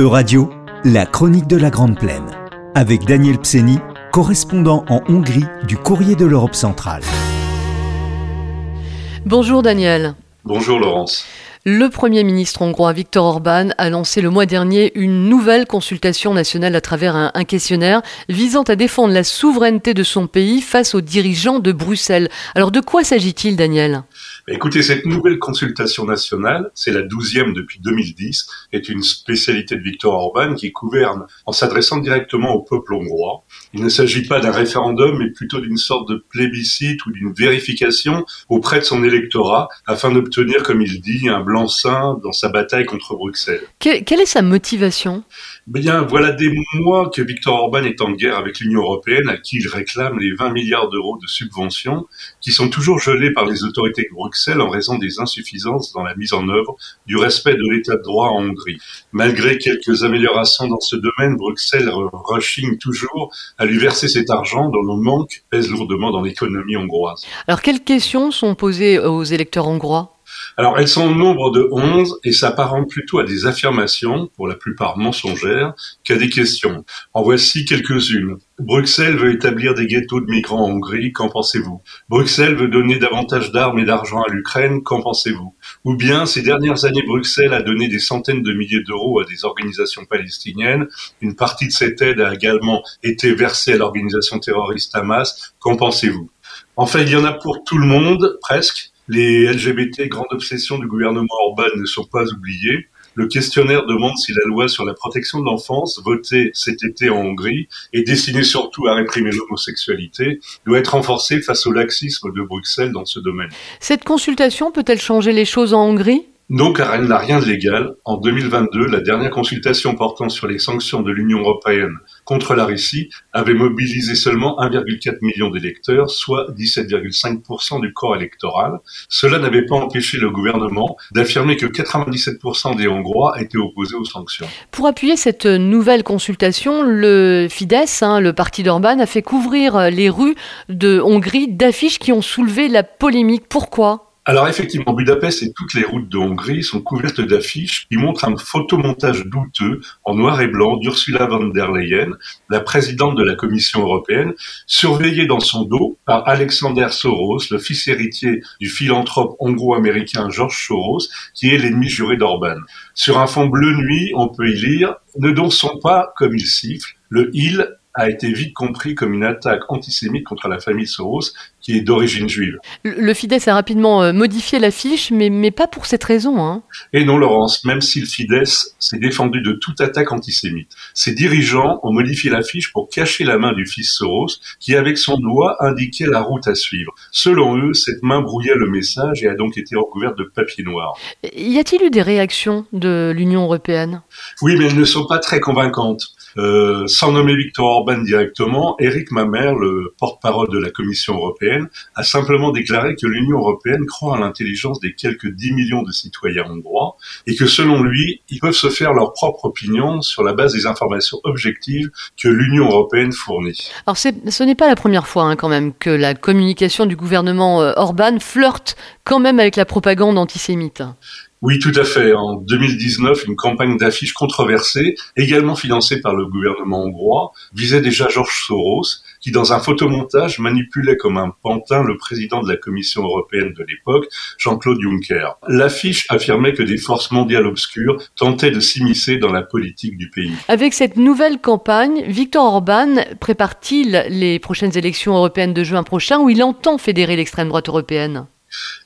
Euradio, la chronique de la Grande Plaine. Avec Daniel Pseni, correspondant en Hongrie du Courrier de l'Europe centrale. Bonjour Daniel. Bonjour Laurence. Le Premier ministre hongrois Viktor Orban a lancé le mois dernier une nouvelle consultation nationale à travers un, un, questionnaire visant à défendre la souveraineté de son pays face aux dirigeants de Bruxelles. Alors de quoi s'agit-il Daniel? Écoutez, cette nouvelle consultation nationale, c'est la douzième depuis 2010, est une spécialité de Viktor Orban qui gouverne en s'adressant directement au peuple hongrois. Il ne s'agit pas d'un référendum, mais plutôt d'une sorte de plébiscite ou d'une vérification auprès de son électorat afin d'obtenir, comme il dit, un blanc-seing dans sa bataille contre Bruxelles. quelle est sa motivation? Bien, voilà des mois que Viktor Orban est en guerre avec l'Union européenne, à qui il réclame les 20 milliards d'euros de subventions, qui sont toujours gelés par les autorités de Bruxelles en raison des insuffisances dans la mise en œuvre du respect de l'état de droit en Hongrie. Malgré quelques améliorations dans ce domaine, Bruxelles rechigne toujours à lui verser cet argent dont le manque pèse lourdement dans l'économie hongroise. Alors, quelles questions sont posées aux électeurs hongrois? Alors, elles sont au nombre de 11 et s'apparentent plutôt à des affirmations, pour la plupart mensongères, qu'à des questions. En voici quelques-unes. Bruxelles veut établir des ghettos de migrants en Hongrie, qu'en pensez-vous? Bruxelles veut donner davantage d'armes et d'argent à l'Ukraine, qu'en pensez-vous? Ou bien, ces dernières années, Bruxelles a donné des centaines de milliers d'euros à des organisations palestiniennes, une partie de cette aide a également été versée à l'organisation terroriste Hamas, qu'en pensez-vous? Enfin, il y en a pour tout le monde, presque, les LGBT, grande obsession du gouvernement Orban, ne sont pas oubliés. Le questionnaire demande si la loi sur la protection de l'enfance, votée cet été en Hongrie et destinée surtout à réprimer l'homosexualité, doit être renforcée face au laxisme de Bruxelles dans ce domaine. Cette consultation peut-elle changer les choses en Hongrie? Non, car elle n'a rien de légal. En 2022, la dernière consultation portant sur les sanctions de l'Union européenne contre la Russie avait mobilisé seulement 1,4 million d'électeurs, soit 17,5% du corps électoral. Cela n'avait pas empêché le gouvernement d'affirmer que 97% des Hongrois étaient opposés aux sanctions. Pour appuyer cette nouvelle consultation, le Fidesz, hein, le parti d'Orban, a fait couvrir les rues de Hongrie d'affiches qui ont soulevé la polémique. Pourquoi? Alors effectivement, Budapest et toutes les routes de Hongrie sont couvertes d'affiches qui montrent un photomontage douteux en noir et blanc d'Ursula von der Leyen, la présidente de la Commission européenne, surveillée dans son dos par Alexander Soros, le fils héritier du philanthrope hongrois-américain George Soros, qui est l'ennemi juré d'Orban. Sur un fond bleu nuit, on peut y lire « Ne dansons pas comme il siffle ». Le « il » a été vite compris comme une attaque antisémite contre la famille Soros, qui est d'origine juive. Le Fidesz a rapidement euh, modifié l'affiche, mais, mais pas pour cette raison. Hein. Et non, Laurence, même si le Fidesz s'est défendu de toute attaque antisémite, ses dirigeants ont modifié l'affiche pour cacher la main du fils Soros, qui avec son doigt indiquait la route à suivre. Selon eux, cette main brouillait le message et a donc été recouverte de papier noir. Y a-t-il eu des réactions de l'Union européenne? Oui, mais elles ne sont pas très convaincantes. Euh, sans nommer Victor Directement, Eric Mamer, le porte-parole de la Commission européenne, a simplement déclaré que l'Union européenne croit à l'intelligence des quelques 10 millions de citoyens hongrois et que selon lui, ils peuvent se faire leur propre opinion sur la base des informations objectives que l'Union européenne fournit. Alors ce n'est pas la première fois hein, quand même que la communication du gouvernement euh, Orban flirte quand même avec la propagande antisémite. Oui, tout à fait. En 2019, une campagne d'affiches controversée, également financée par le gouvernement hongrois, visait déjà Georges Soros, qui dans un photomontage manipulait comme un pantin le président de la Commission européenne de l'époque, Jean-Claude Juncker. L'affiche affirmait que des forces mondiales obscures tentaient de s'immiscer dans la politique du pays. Avec cette nouvelle campagne, Viktor Orban prépare-t-il les prochaines élections européennes de juin prochain où il entend fédérer l'extrême droite européenne?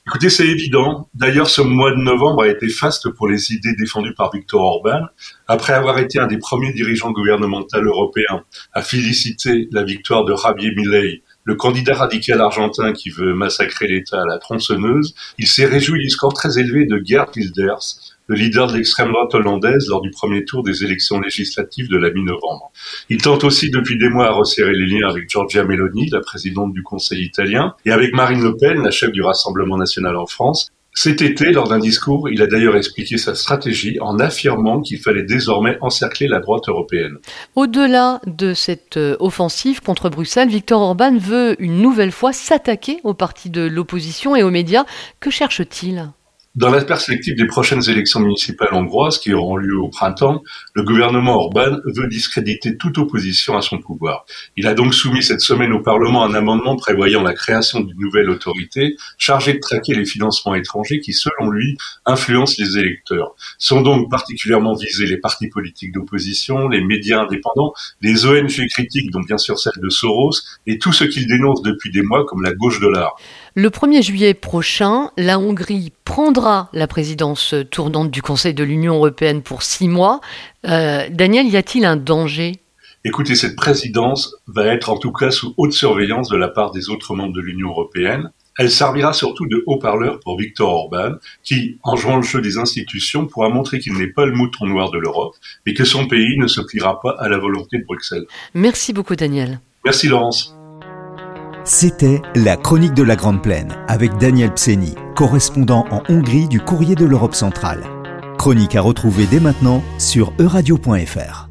Écoutez, c'est évident. D'ailleurs, ce mois de novembre a été faste pour les idées défendues par Viktor Orban. Après avoir été un des premiers dirigeants gouvernementaux européens à féliciter la victoire de Javier Milei, le candidat radical argentin qui veut massacrer l'État à la tronçonneuse, il s'est réjoui du score très élevé de Gerd Wilders, le leader de l'extrême droite hollandaise lors du premier tour des élections législatives de la mi-novembre. Il tente aussi depuis des mois à resserrer les liens avec Giorgia Meloni, la présidente du Conseil italien, et avec Marine Le Pen, la chef du Rassemblement national en France, cet été, lors d'un discours, il a d'ailleurs expliqué sa stratégie en affirmant qu'il fallait désormais encercler la droite européenne. Au-delà de cette euh, offensive contre Bruxelles, Viktor Orban veut une nouvelle fois s'attaquer aux partis de l'opposition et aux médias. Que cherche-t-il? Dans la perspective des prochaines élections municipales hongroises qui auront lieu au printemps, le gouvernement Orban veut discréditer toute opposition à son pouvoir. Il a donc soumis cette semaine au Parlement un amendement prévoyant la création d'une nouvelle autorité chargée de traquer les financements étrangers qui, selon lui, influencent les électeurs. Sont donc particulièrement visés les partis politiques d'opposition, les médias indépendants, les ONG critiques, dont bien sûr celle de Soros, et tout ce qu'il dénonce depuis des mois comme la gauche de l'art. Le 1er juillet prochain, la Hongrie prendra la présidence tournante du Conseil de l'Union européenne pour six mois. Euh, Daniel, y a-t-il un danger? Écoutez, cette présidence va être en tout cas sous haute surveillance de la part des autres membres de l'Union européenne. Elle servira surtout de haut-parleur pour Viktor Orban, qui, en jouant le jeu des institutions, pourra montrer qu'il n'est pas le mouton noir de l'Europe, et que son pays ne se pliera pas à la volonté de Bruxelles. Merci beaucoup, Daniel. Merci, Laurence. C'était La Chronique de la Grande Plaine avec Daniel Pseni, correspondant en Hongrie du Courrier de l'Europe centrale. Chronique à retrouver dès maintenant sur euradio.fr.